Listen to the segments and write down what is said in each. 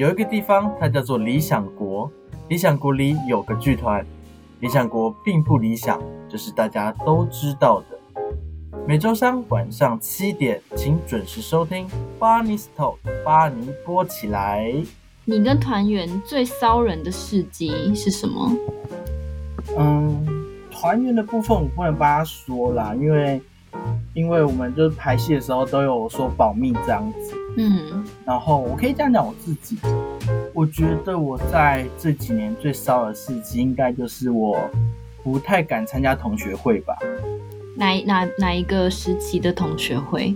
有一个地方，它叫做理想国。理想国里有个剧团，理想国并不理想，这是大家都知道的。每周三晚上七点，请准时收听《巴尼斯头》，巴尼播起来。你跟团员最骚人的事迹是什么？嗯，团员的部分我不能帮他说啦，因为因为我们就是排戏的时候都有说保密这样子。嗯，然后我可以这样讲我自己，我觉得我在这几年最骚的事迹，应该就是我不太敢参加同学会吧。哪哪哪一个时期的同学会？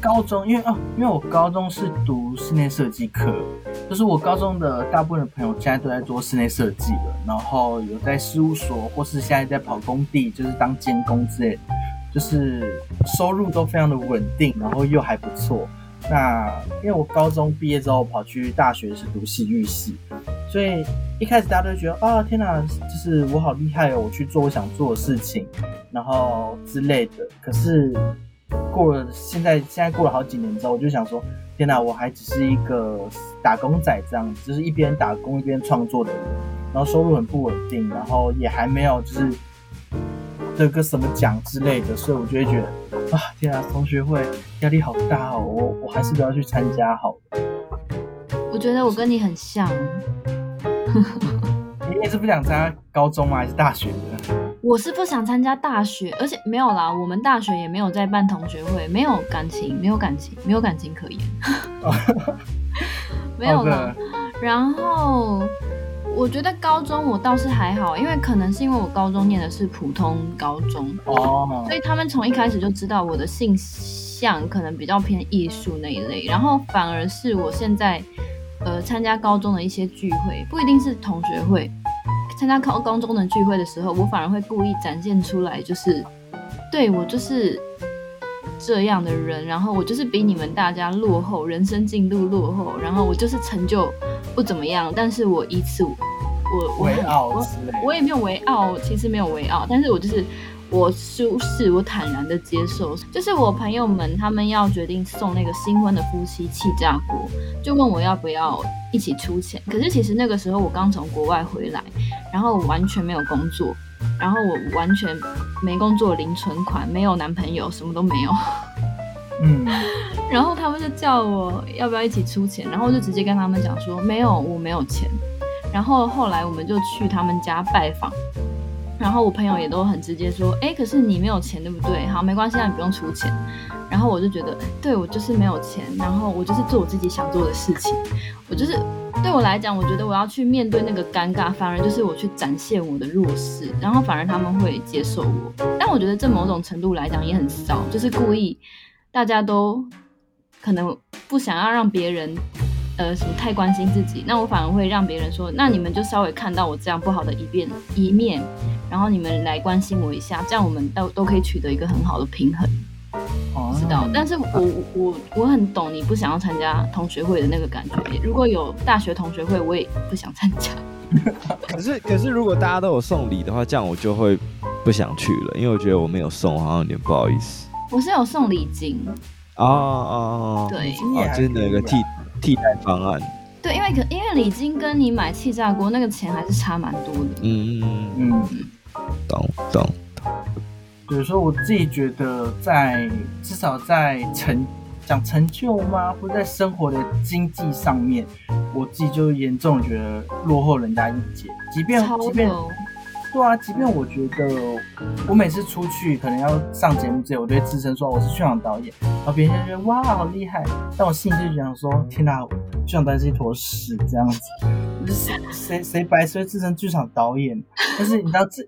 高中，因为啊，因为我高中是读室内设计课，就是我高中的大部分的朋友现在都在做室内设计了，然后有在事务所，或是现在在跑工地，就是当监工之类的，就是收入都非常的稳定，然后又还不错。那因为我高中毕业之后跑去大学是读戏剧系，所以一开始大家都觉得啊，天哪，就是我好厉害哦，我去做我想做的事情，然后之类的。可是。过了现在，现在过了好几年之后，我就想说，天哪，我还只是一个打工仔这样子，就是一边打工一边创作的人，然后收入很不稳定，然后也还没有就是得个什么奖之类的，所以我就会觉得，啊，天啊，同学会压力好大哦，我我还是不要去参加好了。我觉得我跟你很像，你也是不想参加高中吗？还是大学的？我是不想参加大学，而且没有啦，我们大学也没有在办同学会，没有感情，没有感情，没有感情可言，没有啦。然后我觉得高中我倒是还好，因为可能是因为我高中念的是普通高中哦，所以他们从一开始就知道我的性向可能比较偏艺术那一类，然后反而是我现在呃参加高中的一些聚会，不一定是同学会。参加高高中的聚会的时候，我反而会故意展现出来，就是对我就是这样的人，然后我就是比你们大家落后，人生进度落后，然后我就是成就不怎么样，但是我一次我我我我也没有为傲，其实没有为傲，但是我就是。我舒适，我坦然的接受。就是我朋友们，他们要决定送那个新婚的夫妻气炸锅，就问我要不要一起出钱。可是其实那个时候我刚从国外回来，然后我完全没有工作，然后我完全没工作，零存款，没有男朋友，什么都没有。嗯，然后他们就叫我要不要一起出钱，然后我就直接跟他们讲说没有，我没有钱。然后后来我们就去他们家拜访。然后我朋友也都很直接说，哎，可是你没有钱，对不对？好，没关系，那你不用出钱。然后我就觉得，对，我就是没有钱，然后我就是做我自己想做的事情。我就是对我来讲，我觉得我要去面对那个尴尬，反而就是我去展现我的弱势，然后反而他们会接受我。但我觉得这某种程度来讲也很骚，就是故意大家都可能不想要让别人。呃，什么太关心自己，那我反而会让别人说，那你们就稍微看到我这样不好的一面一面，然后你们来关心我一下，这样我们都都可以取得一个很好的平衡。哦，知道，但是我我我很懂你不想要参加同学会的那个感觉。如果有大学同学会，我也不想参加。可是可是如果大家都有送礼的话，这样我就会不想去了，因为我觉得我没有送，好像有点不好意思。我是有送礼金。哦哦哦，对，哦，就是那个替。替代方案，对，因为可因为礼金跟你买气炸锅那个钱还是差蛮多的。嗯嗯嗯，懂懂。比如说我自己觉得在，在至少在成讲成就吗，或者在生活的经济上面，我自己就严重觉得落后人家一截。即便即便对啊，即便我觉得我每次出去可能要上节目之前，我都会自称说我是剧场导演，然后别人就觉得哇好厉害，但我心里就想说天哪，剧场导演是一坨屎这样子，谁谁谁白谁自称剧场导演？但是你知道这，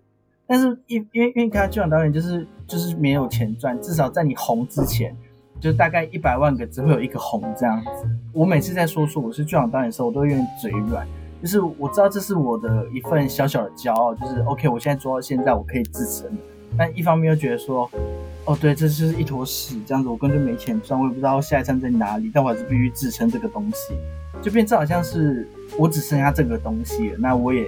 但是因因为因为看剧场导演就是就是没有钱赚，至少在你红之前，就大概一百万个只会有一个红这样子。我每次在说说我是剧场导演的时候，我都会有点嘴软。就是我知道这是我的一份小小的骄傲，就是 OK，我现在做到现在，我可以支撑。但一方面又觉得说，哦，对，这就是一坨屎，这样子我根本就没钱赚，我也不知道下一站在哪里，但我还是必须支撑这个东西，就变成好像是我只剩下这个东西了，那我也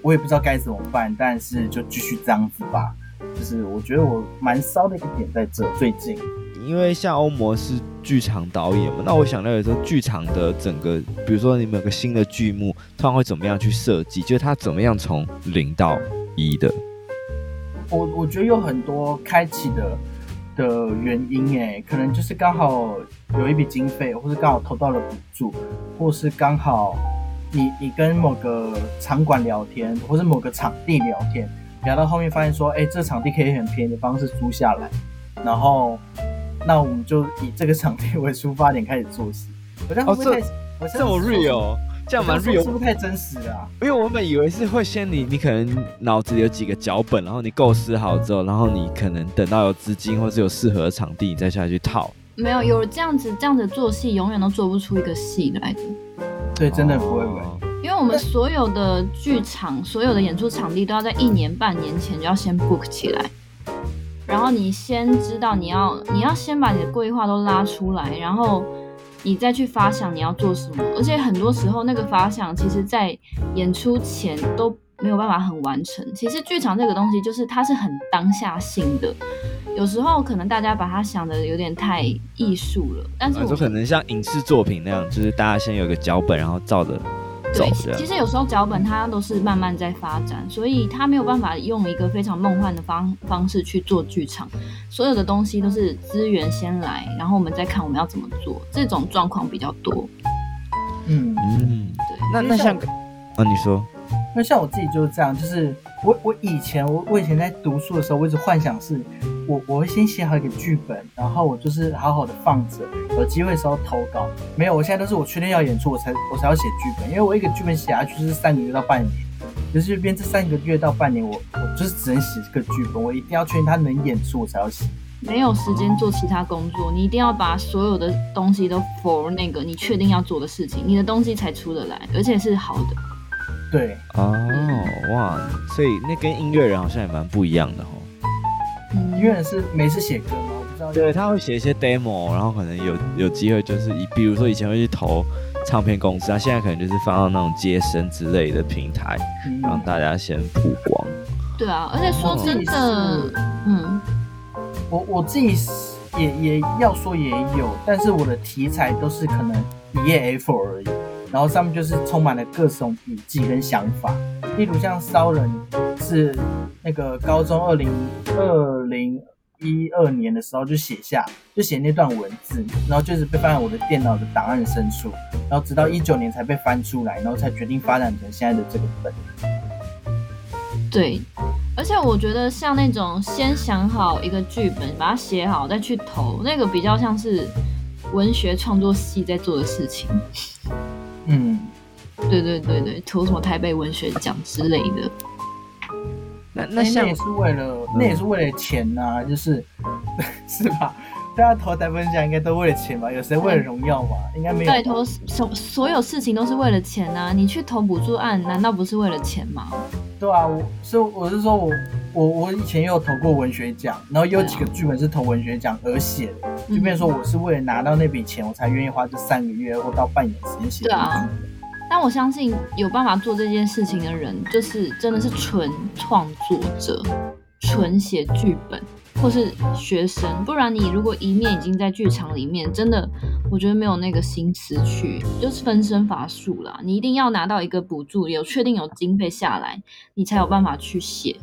我也不知道该怎么办，但是就继续这样子吧。就是我觉得我蛮骚的一个点在这最近。因为像欧摩是剧场导演嘛，那我想了解说剧场的整个，比如说你们有个新的剧目，通常会怎么样去设计？就是它怎么样从零到一的？我我觉得有很多开启的的原因，哎，可能就是刚好有一笔经费，或是刚好投到了补助，或是刚好你你跟某个场馆聊天，或是某个场地聊天，聊到后面发现说，哎，这场地可以很便宜的方式租下来。然后，那我们就以这个场地为出发点开始做事。我这样会不会太？我这么 real，这样蛮 real，是不是太真实啊？因为我本以为是会先你，你可能脑子里有几个脚本，然后你构思好之后，然后你可能等到有资金或是有适合的场地，你再下去套。没有，有这样子这样子做戏，永远都做不出一个戏来的。对，真的不会不会。因为我们所有的剧场、所有的演出场地都要在一年半年前就要先 book 起来。然后你先知道你要，你要先把你的规划都拉出来，然后你再去发想你要做什么。而且很多时候那个发想，其实在演出前都没有办法很完成。其实剧场这个东西就是它是很当下性的，有时候可能大家把它想的有点太艺术了，但是我可能像影视作品那样，就是大家先有个脚本，然后照着。对，其实有时候脚本它都是慢慢在发展，所以它没有办法用一个非常梦幻的方方式去做剧场。所有的东西都是资源先来，然后我们再看我们要怎么做。这种状况比较多。嗯嗯，对。那那像，啊，你说，那像我自己就是这样，就是我我以前我我以前在读书的时候，我一直幻想是。我我会先写好一个剧本，然后我就是好好的放着，有机会的时候投稿。没有，我现在都是我确定要演出，我才我才要写剧本。因为我一个剧本写下去就是三个月到半年，就是这边这三个月到半年，我我就是只能写这个剧本，我一定要确定它能演出，我才要写。没有时间做其他工作，你一定要把所有的东西都 for 那个你确定要做的事情，你的东西才出得来，而且是好的。对，哦，哇，所以那跟音乐人好像也蛮不一样的哦。因为是没事写歌吗，我不知道。对，他会写一些 demo，然后可能有有机会就是以，比如说以前会去投唱片公司，他现在可能就是放到那种接生之类的平台，嗯、让大家先曝光。对啊，而且说真的，嗯，我我自己也也要说也有，但是我的题材都是可能一页 A4 而已，然后上面就是充满了各种笔记跟想法，例如像骚人是。那个高中二零二零一二年的时候就写下，就写那段文字，然后就是被放在我的电脑的档案深处，然后直到一九年才被翻出来，然后才决定发展成现在的这个本。对，而且我觉得像那种先想好一个剧本，把它写好再去投，那个比较像是文学创作系在做的事情。嗯，对对对对，投什么台北文学奖之类的。那那像也是为了，嗯、那也是为了钱呐、啊，就是 是吧？大家投台本奖应该都为了钱吧？有谁为了荣耀吧？应该没有。对，投所所有事情都是为了钱啊！你去投补助案，难道不是为了钱吗？对啊，我所以我是说我我我以前也有投过文学奖，然后有几个剧本是投文学奖而写的，就变成说我是为了拿到那笔钱，我才愿意花这三个月或到半年时间写。对啊。但我相信有办法做这件事情的人，就是真的是纯创作者，纯写剧本，或是学生。不然你如果一面已经在剧场里面，真的，我觉得没有那个心思去，就是分身乏术啦。你一定要拿到一个补助，有确定有经费下来，你才有办法去写。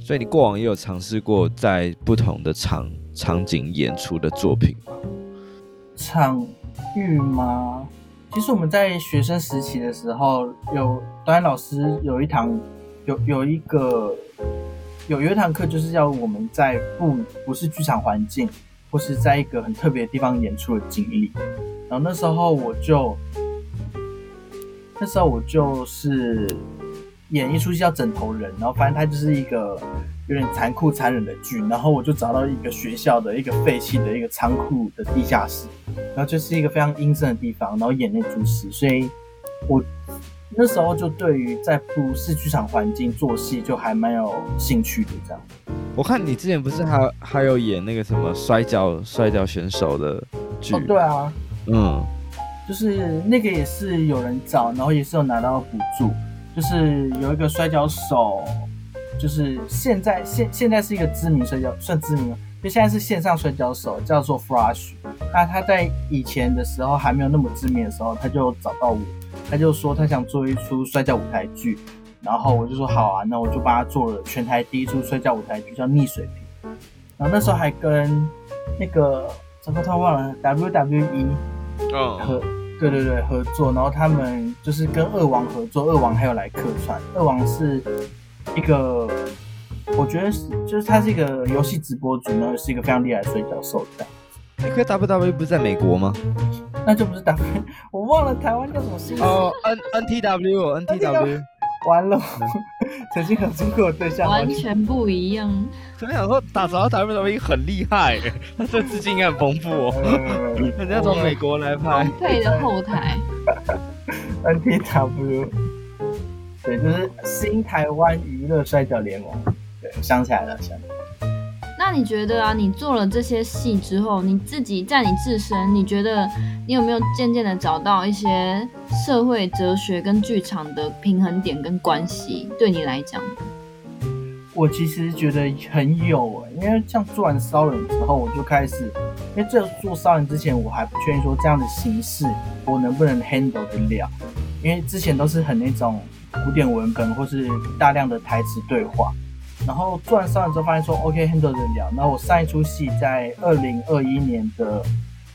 所以你过往也有尝试过在不同的场场景演出的作品吗？场域吗？其实我们在学生时期的时候，有导演老师有一堂，有有一个有有一堂课，就是要我们在不不是剧场环境，或是在一个很特别的地方演出的经历。然后那时候我就，那时候我就是演一出戏叫《枕头人》，然后反正它就是一个有点残酷残忍的剧。然后我就找到一个学校的一个废弃的一个仓库的地下室。然后就是一个非常阴森的地方，然后演那出戏，所以我那时候就对于在不是剧场环境做戏就还蛮有兴趣的。这样，我看你之前不是还还有演那个什么摔跤摔跤选手的剧？哦，对啊，嗯，就是那个也是有人找，然后也是有拿到补助，就是有一个摔跤手，就是现在现现在是一个知名摔跤，算知名了。就现在是线上摔跤手，叫做 Flash。那他在以前的时候还没有那么知名的时候，他就找到我，他就说他想做一出摔跤舞台剧，然后我就说好啊，那我就帮他做了全台第一出摔跤舞台剧，叫《逆水平》。然后那时候还跟那个怎么他忘了 WWE 嗯合，对对对合作，然后他们就是跟二王合作，二王还有来客串，二王是一个。我觉得是，就是他是一个游戏直播主，然后是一个非常厉害的摔跤手的。那个 WWE 不是在美国吗？那就不是 W，我忘了台湾叫什么姓。哦，N N T W N T W，完了，曾经合作过的对象完全不一样。怎么想说打造 WWE 很厉害，他这资金应该很丰富哦。人家从美国来拍。配的后台。N T W，对，就是新台湾娱乐摔角联盟。对想起来了，想起来了。那你觉得啊，你做了这些戏之后，你自己在你自身，你觉得你有没有渐渐的找到一些社会哲学跟剧场的平衡点跟关系？对你来讲，我其实觉得很有欸，因为像做完烧人之后，我就开始，因为这做烧人之前，我还不确定说这样的形式我能不能 handle 得了，因为之前都是很那种古典文本或是大量的台词对话。然后做完上之后，发现说 OK handle 得了。然后我上一出戏在二零二一年的，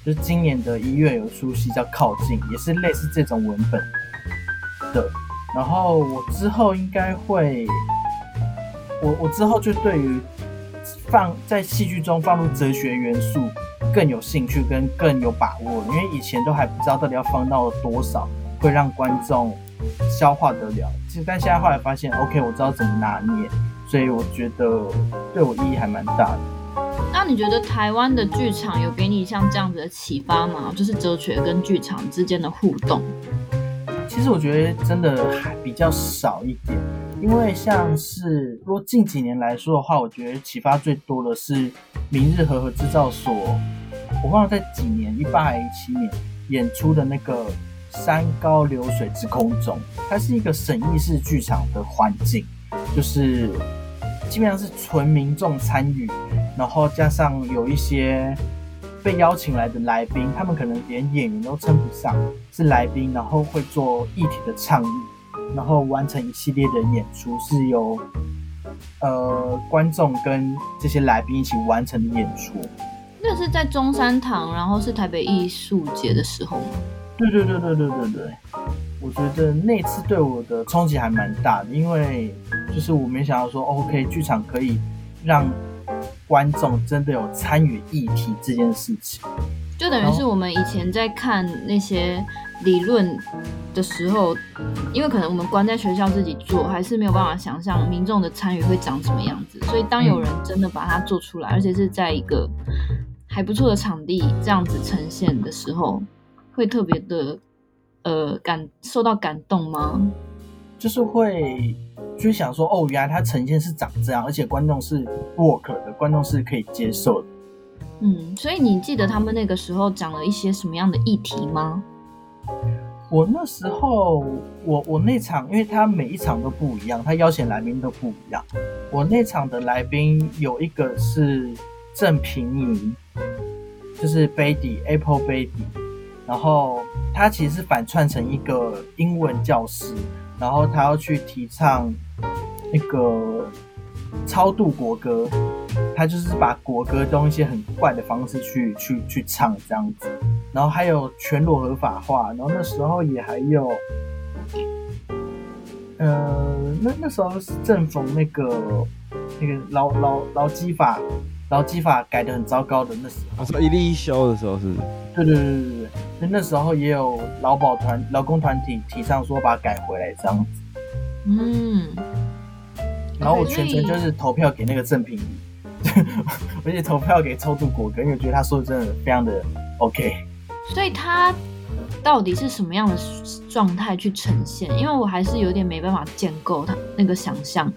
就是今年的一月有出戏叫《靠近》，也是类似这种文本的。然后我之后应该会，我我之后就对于放在戏剧中放入哲学元素更有兴趣跟更有把握，因为以前都还不知道到底要放到多少会让观众消化得了。其实但现在后来发现 OK，我知道怎么拿捏。所以我觉得对我意义还蛮大的。那你觉得台湾的剧场有给你像这样子的启发吗？就是哲学跟剧场之间的互动。其实我觉得真的还比较少一点，因为像是如果近几年来说的话，我觉得启发最多的是明日和合制造所。我忘了在几年，一八还一七年演出的那个山高流水之空中，它是一个审议式剧场的环境，就是。基本上是纯民众参与，然后加上有一些被邀请来的来宾，他们可能连演员都称不上，是来宾，然后会做议题的倡议，然后完成一系列的演出，是由呃观众跟这些来宾一起完成的演出。那是在中山堂，然后是台北艺术节的时候吗？对对对对对对对。我觉得那次对我的冲击还蛮大的，因为就是我没想到说，OK，剧场可以让观众真的有参与议题这件事情，就等于是我们以前在看那些理论的时候，因为可能我们关在学校自己做，还是没有办法想象民众的参与会长什么样子，所以当有人真的把它做出来，而且是在一个还不错的场地这样子呈现的时候，会特别的。呃，感受到感动吗？就是会，就想说，哦，原来它呈现是长这样，而且观众是 work 的，观众是可以接受的。嗯，所以你记得他们那个时候讲了一些什么样的议题吗？我那时候，我我那场，因为他每一场都不一样，他邀请来宾都不一样。我那场的来宾有一个是郑平妮，就是 Baby Apple Baby，然后。他其实是反串成一个英文教师，然后他要去提倡那个超度国歌，他就是把国歌用一些很怪的方式去去去唱这样子，然后还有全裸合法化，然后那时候也还有，呃，那那时候是正逢那个那个劳劳劳基法劳基法改的很糟糕的那时候，说一立一休的时候是，对对对对对。那那时候也有劳保团、劳工团体提倡说把它改回来这样子，嗯，然后我全程就是投票给那个郑平怡，而且投票给超度国歌，因为我觉得他说的真的非常的 OK。所以他到底是什么样的状态去呈现？因为我还是有点没办法建构他那个想象。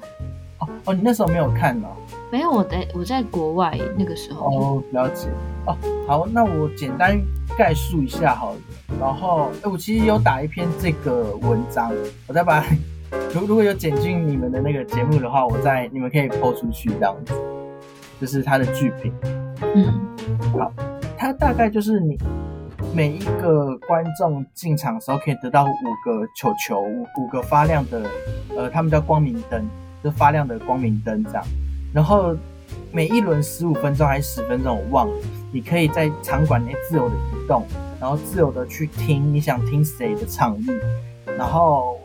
哦哦，你那时候没有看呢？没有，我在我在国外那个时候。哦，了解。哦，好，那我简单。概述一下好了，然后哎，我其实有打一篇这个文章，我再把如如果有剪进你们的那个节目的话，我再你们可以 po 出去这样子。就是它的剧评。嗯，好，它大概就是你每一个观众进场的时候可以得到五个球球，五五个发亮的，呃，他们叫光明灯，就发亮的光明灯这样。然后每一轮十五分钟还是十分钟，我忘了。你可以在场馆内自由的移动，然后自由的去听你想听谁的场域，然后。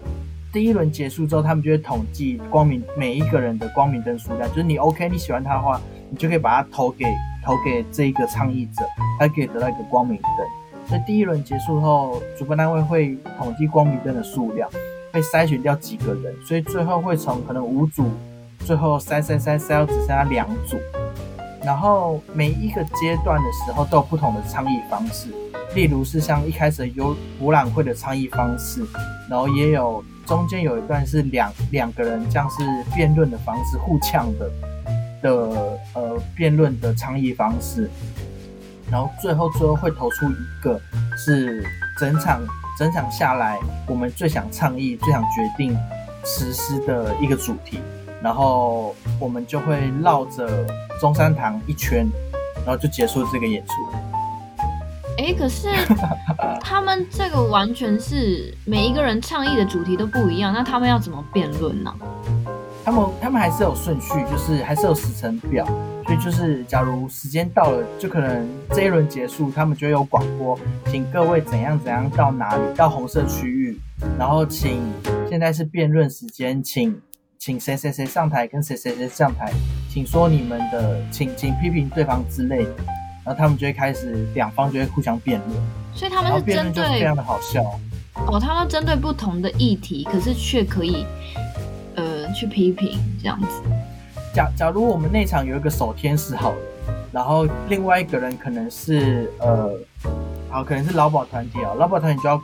第一轮结束之后，他们就会统计光明每一个人的光明灯数量。就是你 OK，你喜欢他的话，你就可以把它投给投给这一个倡议者，他可以得到一个光明灯。所以第一轮结束后，主办单位会统计光明灯的数量，会筛选掉几个人，所以最后会从可能五组，最后三三三三只剩下两组。然后每一个阶段的时候都有不同的倡议方式，例如是像一开始有博览会的倡议方式，然后也有。中间有一段是两两个人像是辩论的方式，互呛的的呃辩论的倡议方式，然后最后最后会投出一个是整场整场下来我们最想倡议、最想决定实施的一个主题，然后我们就会绕着中山堂一圈，然后就结束这个演出。哎，可是 他们这个完全是每一个人倡议的主题都不一样，那他们要怎么辩论呢？他们他们还是有顺序，就是还是有时程表，所以就是假如时间到了，就可能这一轮结束，他们就有广播，请各位怎样怎样到哪里，到红色区域，然后请现在是辩论时间，请请谁谁谁上台，跟谁谁谁上台，请说你们的，请请批评对方之类的。然后他们就会开始，两方就会互相辩论，所以他们是针对非常的好笑哦。他们针对不同的议题，可是却可以呃去批评这样子。假假如我们那场有一个守天使好了，然后另外一个人可能是呃，好可能是劳保团体啊，劳保团体就要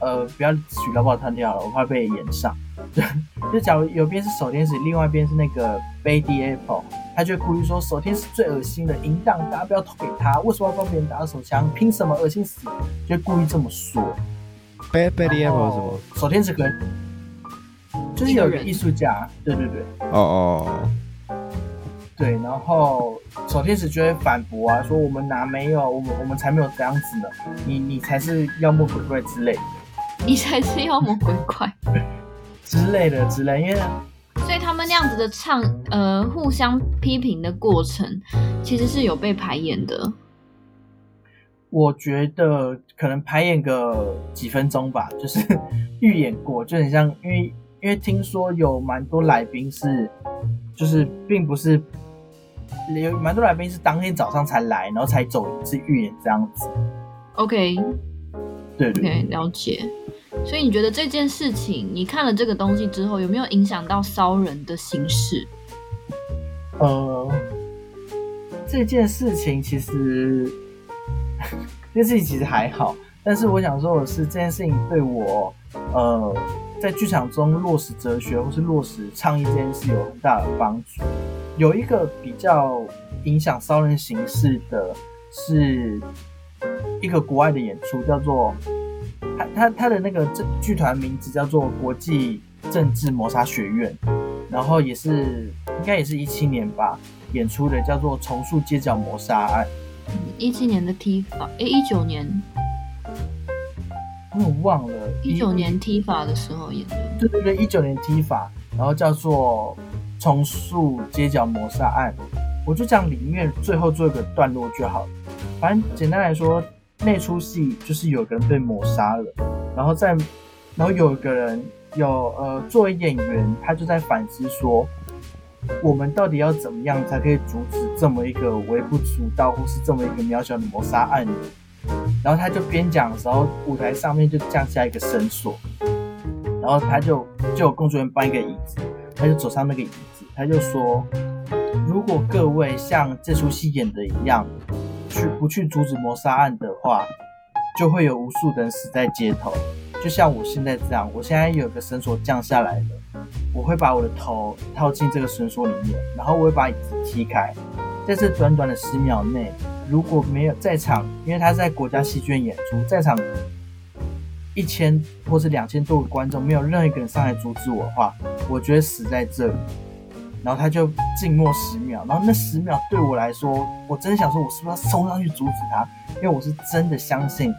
呃不要举劳保团体好了，我怕被演上。就 就假如有边是守天使，另外一边是那个 Baby Apple。他就会故意说，守天使最恶心的，淫荡，大家不要投给他。为什么要帮别人打手枪？凭什么？恶心死！就会故意这么说。Baby Apple 什么？手天使可能就是有个艺术家，对对对。哦哦哦。对，然后守天使就会反驳啊，说我们哪没有，我们我们才没有这样子呢。你你才是妖魔鬼怪之类的。你才是妖魔鬼怪之类的之类，因为。所以他们那样子的唱，呃，互相批评的过程，其实是有被排演的。我觉得可能排演个几分钟吧，就是预演过，就很像，因为因为听说有蛮多来宾是，就是并不是有蛮多来宾是当天早上才来，然后才走一次预演这样子。OK，对对，OK，了解。所以你觉得这件事情，你看了这个东西之后，有没有影响到骚人的形式？呃，这件事情其实，这件事情其实还好。但是我想说的是，这件事情对我，呃，在剧场中落实哲学或是落实倡议这件事有很大的帮助。有一个比较影响骚人形式的，是一个国外的演出，叫做。他他他的那个剧剧团名字叫做国际政治谋杀学院，然后也是应该也是一七年吧演出的，叫做重塑街角谋杀案。一七年的 T 法，诶，一九年，我忘了。一九年 T 法的时候演的。对对对，一九年 T 法，然后叫做重塑街角谋杀案。我就讲里面最后做一个段落就好了。反正简单来说。那出戏就是有个人被谋杀了，然后在，然后有一个人有呃作为演员，他就在反思说，我们到底要怎么样才可以阻止这么一个微不足道或是这么一个渺小的谋杀案？然后他就边讲的时候，舞台上面就降下一个绳索，然后他就就有工作人员搬一个椅子，他就走上那个椅子，他就说，如果各位像这出戏演的一样。去不去阻止谋杀案的话，就会有无数人死在街头。就像我现在这样，我现在有个绳索降下来了，我会把我的头套进这个绳索里面，然后我会把椅子踢开。在这短短的十秒内，如果没有在场，因为他在国家戏剧院演出，在场一千或是两千多个观众，没有任何一个人上来阻止我的话，我觉得死在这里。然后他就静默十秒，然后那十秒对我来说，我真的想说，我是不是要冲上去阻止他？因为我是真的相信，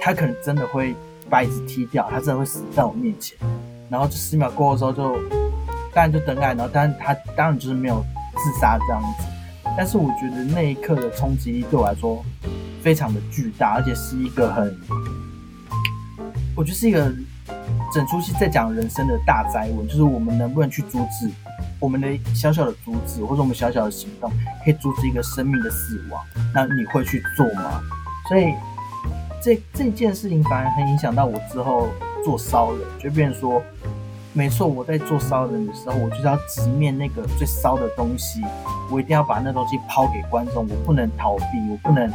他可能真的会把椅子踢掉，他真的会死在我面前。然后这十秒过后之后就，当然就登岸，然后但他当然就是没有自杀这样子。但是我觉得那一刻的冲击力对我来说非常的巨大，而且是一个很，我觉得是一个。整出戏在讲人生的大灾问，就是我们能不能去阻止我们的小小的阻止，或者我们小小的行动，可以阻止一个生命的死亡？那你会去做吗？所以这这件事情反而很影响到我之后做骚人，就变成说，没错，我在做骚人的时候，我就是要直面那个最骚的东西，我一定要把那东西抛给观众，我不能逃避，我不能，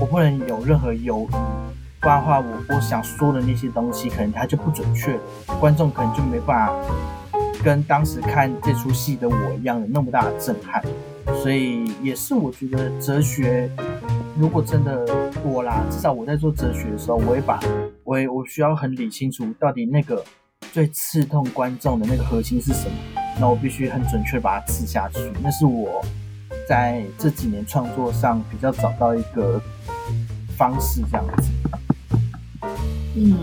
我不能有任何犹豫。不然的话，我我想说的那些东西，可能它就不准确了，观众可能就没办法跟当时看这出戏的我一样有那么大的震撼。所以也是我觉得哲学，如果真的我啦，至少我在做哲学的时候，我会把，我也我需要很理清楚到底那个最刺痛观众的那个核心是什么，那我必须很准确把它刺下去。那是我在这几年创作上比较找到一个方式，这样子。嗯，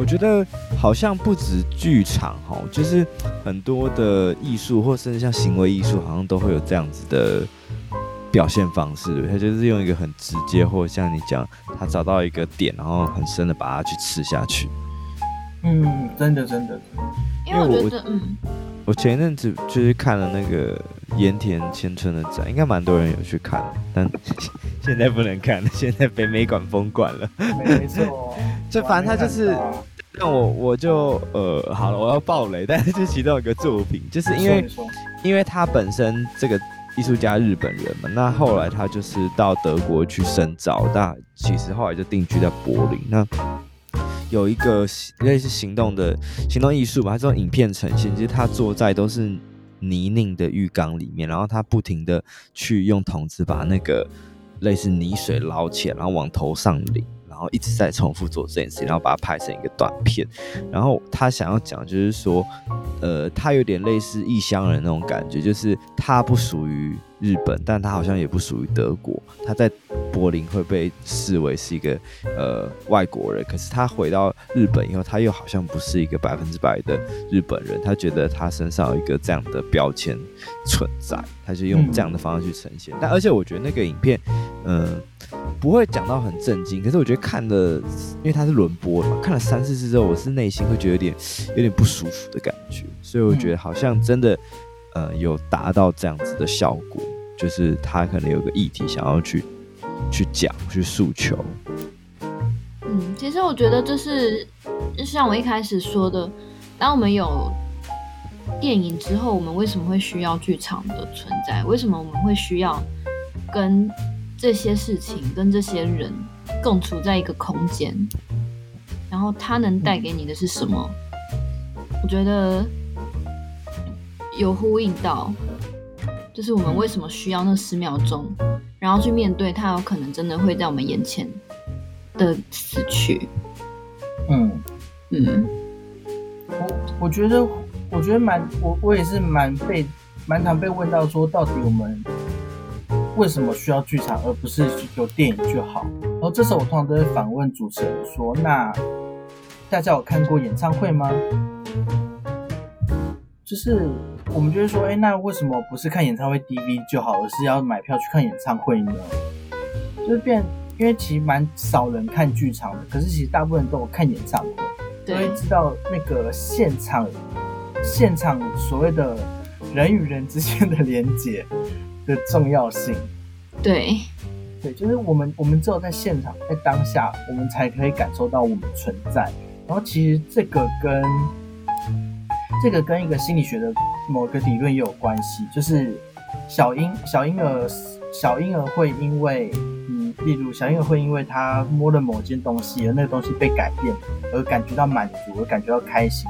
我觉得好像不止剧场哈，就是很多的艺术，或甚至像行为艺术，好像都会有这样子的表现方式。他就是用一个很直接，或像你讲，他找到一个点，然后很深的把它去吃下去。嗯，真的，真的，因为我觉得，嗯，我前一阵子就是看了那个盐田千春的展，应该蛮多人有去看，但。现在不能看，现在北美馆封馆了。没错，就反正他就是让我，我就呃，好了，我要爆雷，但是就其中一个作品，就是因为因为他本身这个艺术家日本人嘛，那后来他就是到德国去深造，那其实后来就定居在柏林。那有一个类似行动的行动艺术吧，他这种影片呈现，就是他坐在都是泥泞的浴缸里面，然后他不停的去用桶子把那个。类似泥水捞起来，然后往头上淋，然然后一直在重复做这件事情，然后把它拍成一个短片。然后他想要讲就是说，呃，他有点类似异乡人那种感觉，就是他不属于日本，但他好像也不属于德国，他在柏林会被视为是一个呃外国人。可是他回到日本以后，他又好像不是一个百分之百的日本人。他觉得他身上有一个这样的标签存在，他就用这样的方式去呈现。但而且我觉得那个影片，嗯、不会讲到很震惊。可是我觉得看的，因为它是轮播嘛，看了三四次之后，我是内心会觉得有点有点不舒服的感觉。所以我觉得好像真的。呃，有达到这样子的效果，就是他可能有个议题想要去去讲、去诉求。嗯，其实我觉得这是就像我一开始说的，当我们有电影之后，我们为什么会需要剧场的存在？为什么我们会需要跟这些事情、跟这些人共处在一个空间？然后它能带给你的是什么？我觉得。有呼应到，就是我们为什么需要那十秒钟，然后去面对他，有可能真的会在我们眼前的死去。嗯嗯，我我觉得，我觉得蛮，我我也是蛮被蛮常被问到说，到底我们为什么需要剧场，而不是有电影就好？然后这时候我通常都会反问主持人说：“那大家有看过演唱会吗？”就是。我们就会说，哎，那为什么不是看演唱会 DVD 就好，而是要买票去看演唱会呢？就是变，因为其实蛮少人看剧场的，可是其实大部分人都有看演唱会，都会知道那个现场，现场所谓的人与人之间的连接的重要性。对，对，就是我们，我们只有在现场，在当下，我们才可以感受到我们存在。然后其实这个跟这个跟一个心理学的。某个理论也有关系，就是小婴小婴儿小婴儿会因为嗯，例如小婴儿会因为他摸了某件东西，而那个东西被改变，而感觉到满足，而感觉到开心，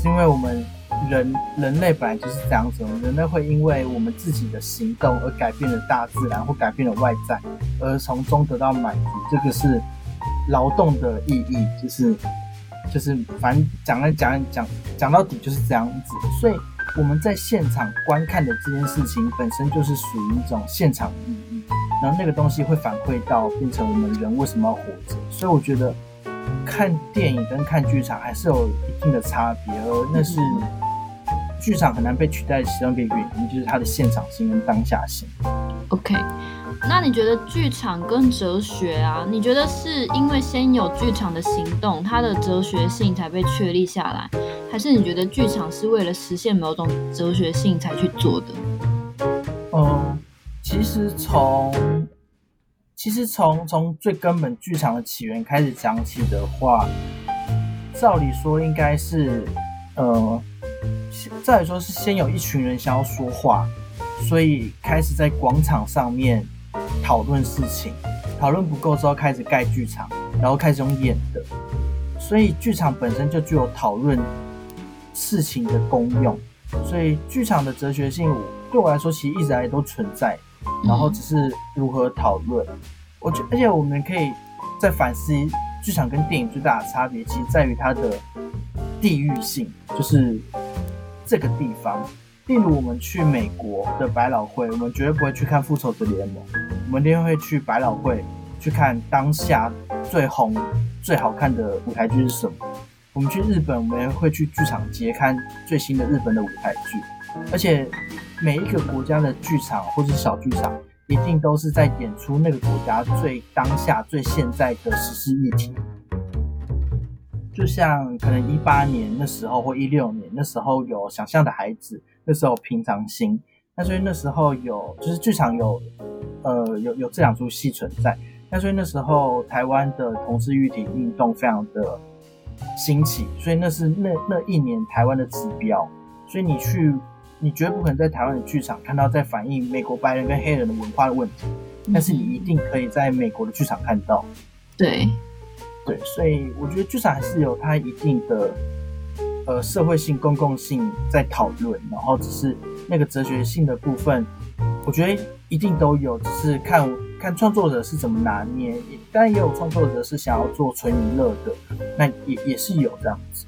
是因为我们人人类本来就是这样子，人类会因为我们自己的行动而改变了大自然或改变了外在，而从中得到满足，这个是劳动的意义，就是。就是反正讲来讲讲讲到底就是这样子。所以我们在现场观看的这件事情本身就是属于一种现场意义，然后那个东西会反馈到变成我们人为什么要活着。所以我觉得看电影跟看剧场还是有一定的差别，而那是剧场很难被取代的其中一个原因，就是它的现场性跟当下性。OK。那你觉得剧场跟哲学啊？你觉得是因为先有剧场的行动，它的哲学性才被确立下来，还是你觉得剧场是为了实现某种哲学性才去做的？嗯，其实从其实从从最根本剧场的起源开始讲起的话，照理说应该是，呃，再来说是先有一群人想要说话，所以开始在广场上面。讨论事情，讨论不够之后开始盖剧场，然后开始用演的，所以剧场本身就具有讨论事情的功用。所以剧场的哲学性对我来说其实一直以来都存在，然后只是如何讨论。我觉，而且我们可以再反思剧场跟电影最大的差别，其实在于它的地域性，就是这个地方。例如，我们去美国的百老汇，我们绝对不会去看《复仇者联盟》，我们一定会去百老汇去看当下最红、最好看的舞台剧是什么。我们去日本，我们也会去剧场街看最新的日本的舞台剧。而且，每一个国家的剧场或者是小剧场，一定都是在演出那个国家最当下、最现在的时事议题。就像可能一八年那时候，或一六年那时候有《想象的孩子》。那时候平常心，那所以那时候有就是剧场有，呃有有这两出戏存在，那所以那时候台湾的同志议题运动非常的兴起，所以那是那那一年台湾的指标，所以你去你绝不可能在台湾的剧场看到在反映美国白人跟黑人的文化的问题，但是你一定可以在美国的剧场看到，对对，所以我觉得剧场还是有它一定的。呃，社会性、公共性在讨论，然后只是那个哲学性的部分，我觉得一定都有，只是看看创作者是怎么拿捏。当然也有创作者是想要做纯娱乐的，那也也是有这样子。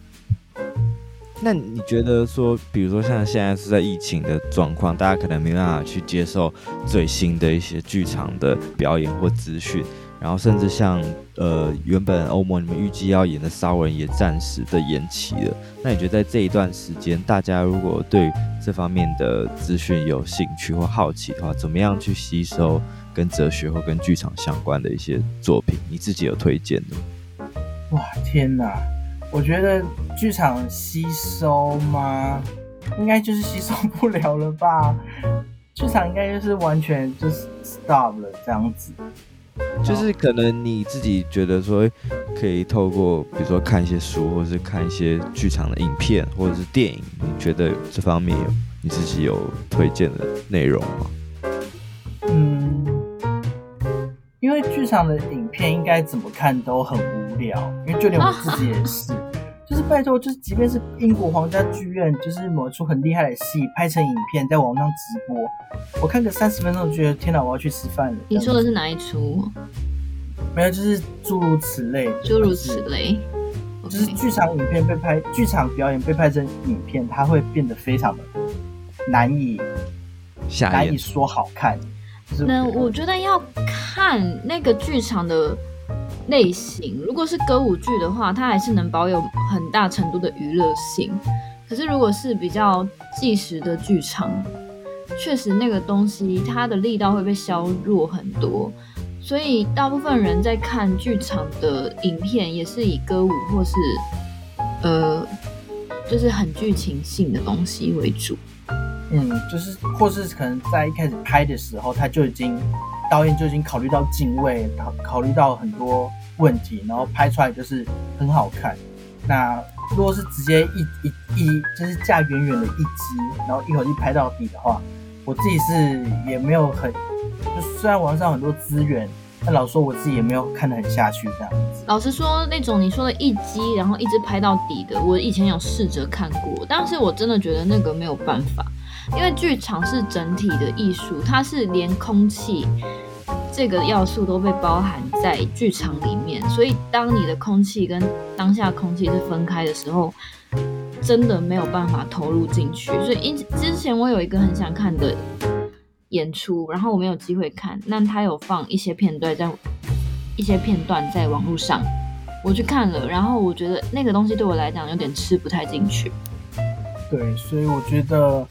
那你觉得说，比如说像现在是在疫情的状况，大家可能没办法去接受最新的一些剧场的表演或资讯。然后甚至像呃原本欧盟你们预计要演的《骚人》也暂时的延期了。那你觉得在这一段时间，大家如果对这方面的资讯有兴趣或好奇的话，怎么样去吸收跟哲学或跟剧场相关的一些作品？你自己有推荐的？哇天哪！我觉得剧场吸收吗？应该就是吸收不了了吧？剧场应该就是完全就是 stop 了这样子。就是可能你自己觉得说，可以透过比如说看一些书，或者是看一些剧场的影片，或者是电影，你觉得这方面有你自己有推荐的内容吗？嗯，因为剧场的影片应该怎么看都很无聊，因为就连我自己也是。就是拜托，就是即便是英国皇家剧院，就是某一出很厉害的戏拍成影片在网上直播，我看个三十分钟，就觉得天哪，我要去吃饭了。你说的是哪一出？没有，就是诸如此类。诸如此类，就是剧场影片被拍，剧场表演被拍成影片，它会变得非常的难以难以说好看。那我觉得要看那个剧场的。类型，如果是歌舞剧的话，它还是能保有很大程度的娱乐性。可是如果是比较纪实的剧场，确实那个东西它的力道会被削弱很多。所以大部分人在看剧场的影片，也是以歌舞或是呃，就是很剧情性的东西为主。嗯，就是或是可能在一开始拍的时候，他就已经导演就已经考虑到镜位，考考虑到很多问题，然后拍出来就是很好看。那如果是直接一一一就是架远远的一支，然后一口气拍到底的话，我自己是也没有很，就虽然网上很多资源，但老说我自己也没有看得很下去这样子。老实说，那种你说的一机然后一直拍到底的，我以前有试着看过，但是我真的觉得那个没有办法。因为剧场是整体的艺术，它是连空气这个要素都被包含在剧场里面，所以当你的空气跟当下空气是分开的时候，真的没有办法投入进去。所以因之前我有一个很想看的演出，然后我没有机会看，那他有放一些片段在一些片段在网络上，我去看了，然后我觉得那个东西对我来讲有点吃不太进去。对，所以我觉得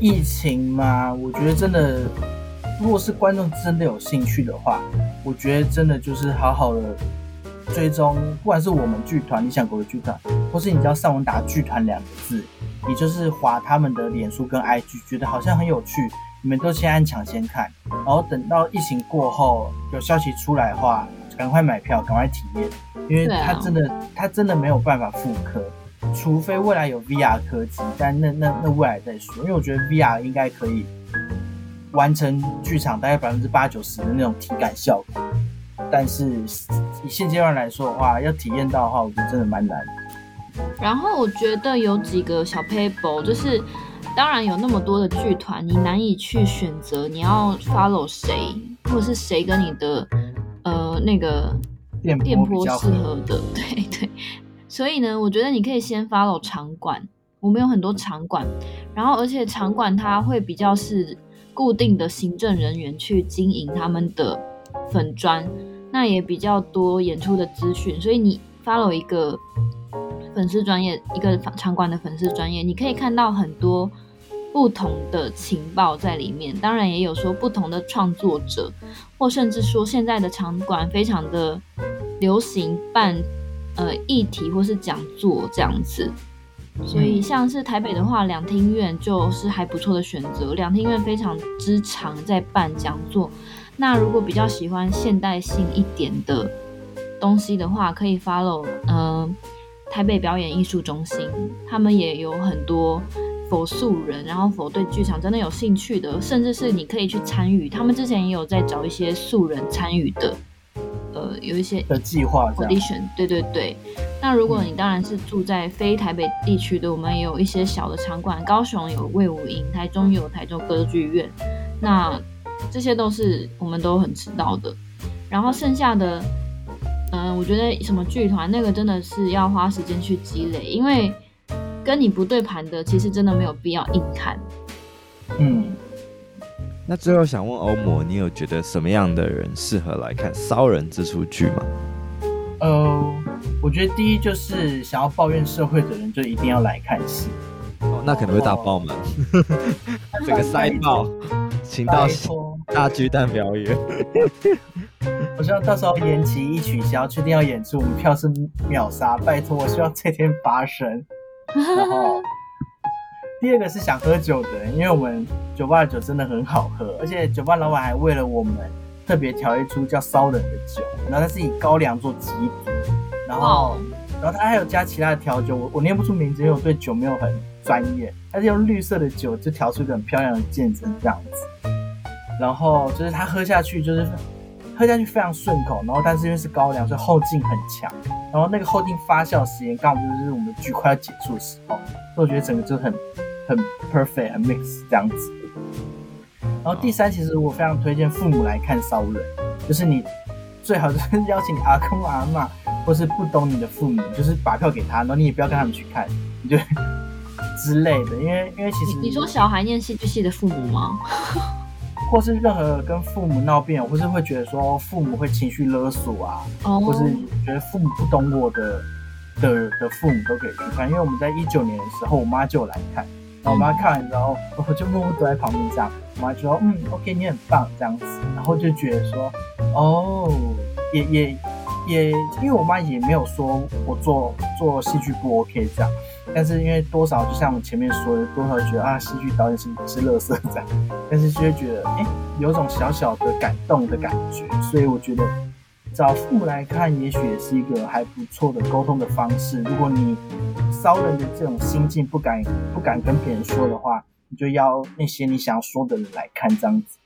疫情嘛，我觉得真的。如果是观众真的有兴趣的话，我觉得真的就是好好的追踪，不管是我们剧团理想国的剧团，或是你只要上网打“剧团”两个字，你就是划他们的脸书跟 IG，觉得好像很有趣，你们都先按抢先看，然后等到疫情过后有消息出来的话，赶快买票，赶快体验，因为它真的它真的没有办法复刻，除非未来有 VR 科技，但那那那未来再说，因为我觉得 VR 应该可以。完成剧场大概百分之八九十的那种体感效果，但是以现阶段来说的话，要体验到的话，我觉得真的蛮难。然后我觉得有几个小 paper，就是当然有那么多的剧团，你难以去选择你要 follow 谁，或者是谁跟你的呃那个电波适合的，对对。所以呢，我觉得你可以先 follow 场馆，我们有很多场馆，然后而且场馆它会比较是。固定的行政人员去经营他们的粉专，那也比较多演出的资讯，所以你 follow 一个粉丝专业，一个场馆的粉丝专业，你可以看到很多不同的情报在里面。当然也有说不同的创作者，或甚至说现在的场馆非常的流行办呃议题或是讲座这样子。所以，像是台北的话，两厅院就是还不错的选择。两厅院非常之常在办讲座。那如果比较喜欢现代性一点的东西的话，可以 follow 嗯、呃、台北表演艺术中心，他们也有很多否素人，然后否对剧场真的有兴趣的，甚至是你可以去参与。他们之前也有在找一些素人参与的。呃，有一些的计划，audition，对对对。那如果你当然是住在非台北地区的，我们也有一些小的场馆，高雄有魏武营，台中有台中歌剧院，那这些都是我们都很知道的。然后剩下的，嗯、呃，我觉得什么剧团那个真的是要花时间去积累，因为跟你不对盘的，其实真的没有必要硬看。嗯。那最后想问欧摩，你有觉得什么样的人适合来看《骚人》这出剧吗？呃，我觉得第一就是想要抱怨社会的人，就一定要来看戏。哦，那可能会大爆满，整个 塞爆，请到大巨蛋表演。我希望到时候延期一取消，确定要演出，我们票是秒杀。拜托，我希望这天发生。然后。第二个是想喝酒的人，因为我们酒吧的酒真的很好喝，而且酒吧老板还为了我们特别调一出叫烧人的酒，然后它是以高粱做基底，然后然后它还有加其他的调酒，我我念不出名字，因为我对酒没有很专业，他是用绿色的酒就调出一个很漂亮的渐层这样子，然后就是他喝下去就是喝下去非常顺口，然后但是因为是高粱，所以后劲很强，然后那个后劲发酵时间刚好就是我们的剧快要结束的时候，所以我觉得整个就很。很 perfect，很 mix 这样子。然后第三，其实我非常推荐父母来看《骚人》，就是你最好就是 邀请阿公阿嬷，或是不懂你的父母，就是把票给他，然后你也不要跟他们去看，你就 之类的。因为因为其实你说小孩念戏剧系的父母吗？或是任何跟父母闹别扭，或是会觉得说父母会情绪勒索啊，oh. 或是觉得父母不懂我的的的父母都可以去看。因为我们在一九年的时候，我妈就有来看。然后我妈看完之后，我就默默躲在旁边这样。我妈就说：“嗯，OK，你很棒，这样子。”然后就觉得说：“哦，也也也，因为我妈也没有说我做做戏剧不 OK 这样，但是因为多少就像我们前面说的，多少觉得啊，戏剧导演是是垃圾这样，但是就会觉得哎，有种小小的感动的感觉，所以我觉得。”找父母来看，也许也是一个还不错的沟通的方式。如果你骚人的这种心境不敢不敢跟别人说的话，你就邀那些你想要说的人来看，这样子。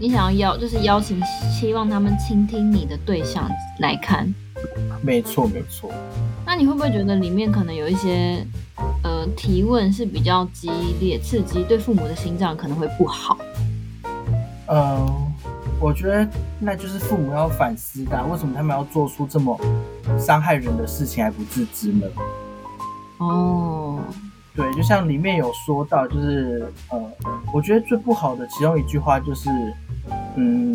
你想要邀，就是邀请，希望他们倾听你的对象来看。没错，没错。那你会不会觉得里面可能有一些呃提问是比较激烈、刺激，对父母的心脏可能会不好？嗯、呃。我觉得那就是父母要反思的，为什么他们要做出这么伤害人的事情还不自知呢？哦，对，就像里面有说到，就是呃，我觉得最不好的其中一句话就是，嗯，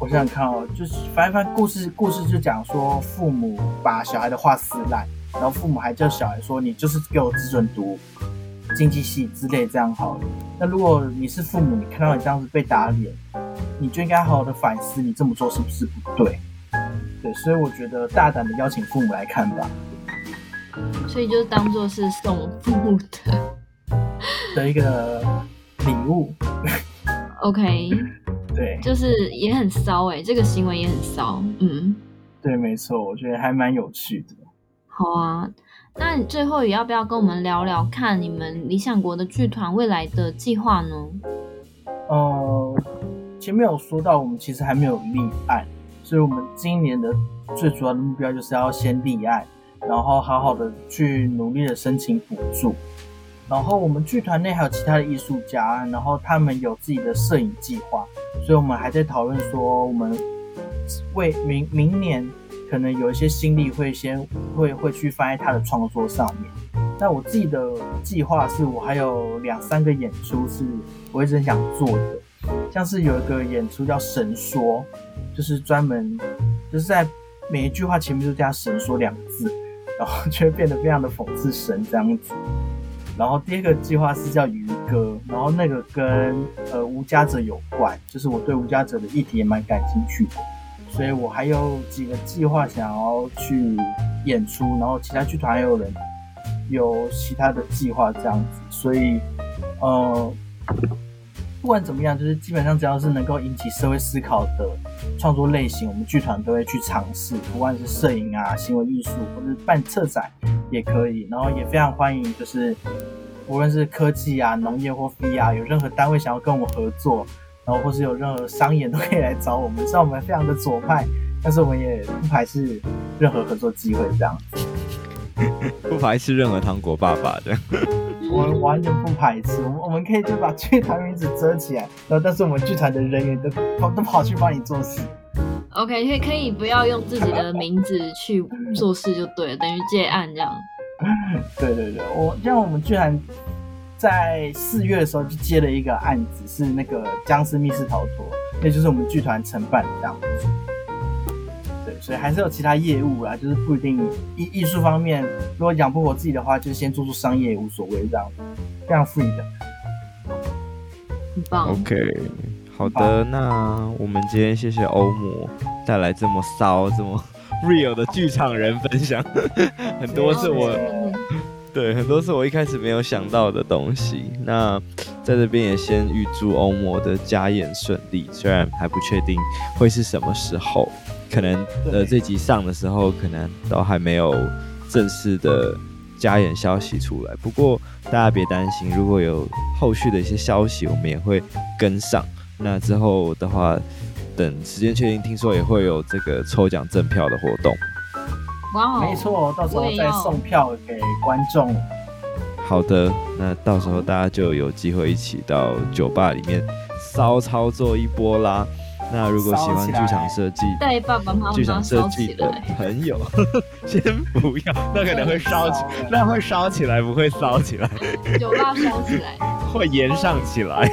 我想想看哦，就是反正故事故事就讲说父母把小孩的话撕烂，然后父母还叫小孩说你就是给我只准读经济系之类这样好了。那如果你是父母，你看到你这样子被打脸，你就应该好好的反思，你这么做是不是不对？对，所以我觉得大胆的邀请父母来看吧。所以就当做是送父母的的一个礼物。OK，对，就是也很骚哎、欸，这个行为也很骚。嗯，对，没错，我觉得还蛮有趣的。好啊，那你最后也要不要跟我们聊聊看你们理想国的剧团未来的计划呢？呃，前面有说到，我们其实还没有立案，所以我们今年的最主要的目标就是要先立案。然后好好的去努力的申请补助，然后我们剧团内还有其他的艺术家，然后他们有自己的摄影计划，所以我们还在讨论说，我们为明明年可能有一些心力会先会会去放在他的创作上面。那我自己的计划是我还有两三个演出是我一直想做的，像是有一个演出叫神说，就是专门就是在每一句话前面都加神说两个字。然后就会变得非常的讽刺神这样子。然后第二个计划是叫渔歌，然后那个跟呃无家者有关，就是我对无家者的议题也蛮感兴趣的，所以我还有几个计划想要去演出，然后其他剧团还有人有其他的计划这样子，所以呃。不管怎么样，就是基本上只要是能够引起社会思考的创作类型，我们剧团都会去尝试。不管是摄影啊、行为艺术，或是办策展也可以。然后也非常欢迎，就是无论是科技啊、农业或 VR，有任何单位想要跟我们合作，然后或是有任何商演都可以来找我们。虽然我们非常的左派，但是我们也不排斥任何合作机会，这样子。不排斥任何糖果爸爸的。我们完全不排斥，我们我们可以就把剧团名字遮起来，然后但是我们剧团的人员都都都跑去帮你做事。OK，可以可以不要用自己的名字去做事就对了，等于接案这样。对对对，我像我们剧团在四月的时候就接了一个案子，是那个僵尸密室逃脱，那就是我们剧团承办的这样子。所以还是有其他业务啊，就是不一定艺艺术方面，如果养不活自己的话，就先做做商业也无所谓，这样非常 free 的。很棒。OK，好的，那我们今天谢谢欧姆带来这么骚、这么 real 的剧场人分享，很多是我 对很多是我一开始没有想到的东西。那在这边也先预祝欧摩的加演顺利，虽然还不确定会是什么时候。可能呃，这集上的时候，可能都还没有正式的加演消息出来。不过大家别担心，如果有后续的一些消息，我们也会跟上。那之后的话，等时间确定，听说也会有这个抽奖赠票的活动。哇哦，没错，到时候再送票给观众。好的，那到时候大家就有机会一起到酒吧里面骚操作一波啦。那如果喜欢剧场设计，带爸爸妈妈、剧场设计的朋友，先不要，那可能会烧起，那会烧起来，不会烧起来。酒吧烧起来，会延上起来。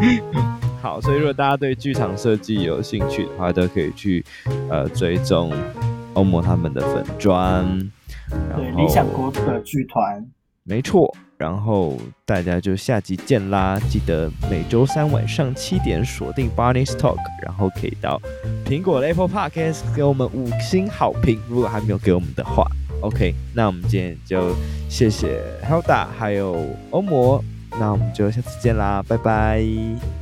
好，所以如果大家对剧场设计有兴趣的话，都可以去呃追踪欧摩他们的粉砖。对，理想国的剧团，没错。然后大家就下集见啦！记得每周三晚上七点锁定 Barney's Talk，然后可以到苹果的 Apple Podcast 给我们五星好评。如果还没有给我们的话，OK，那我们今天就谢谢 Helda 还有欧摩，那我们就下次见啦，拜拜。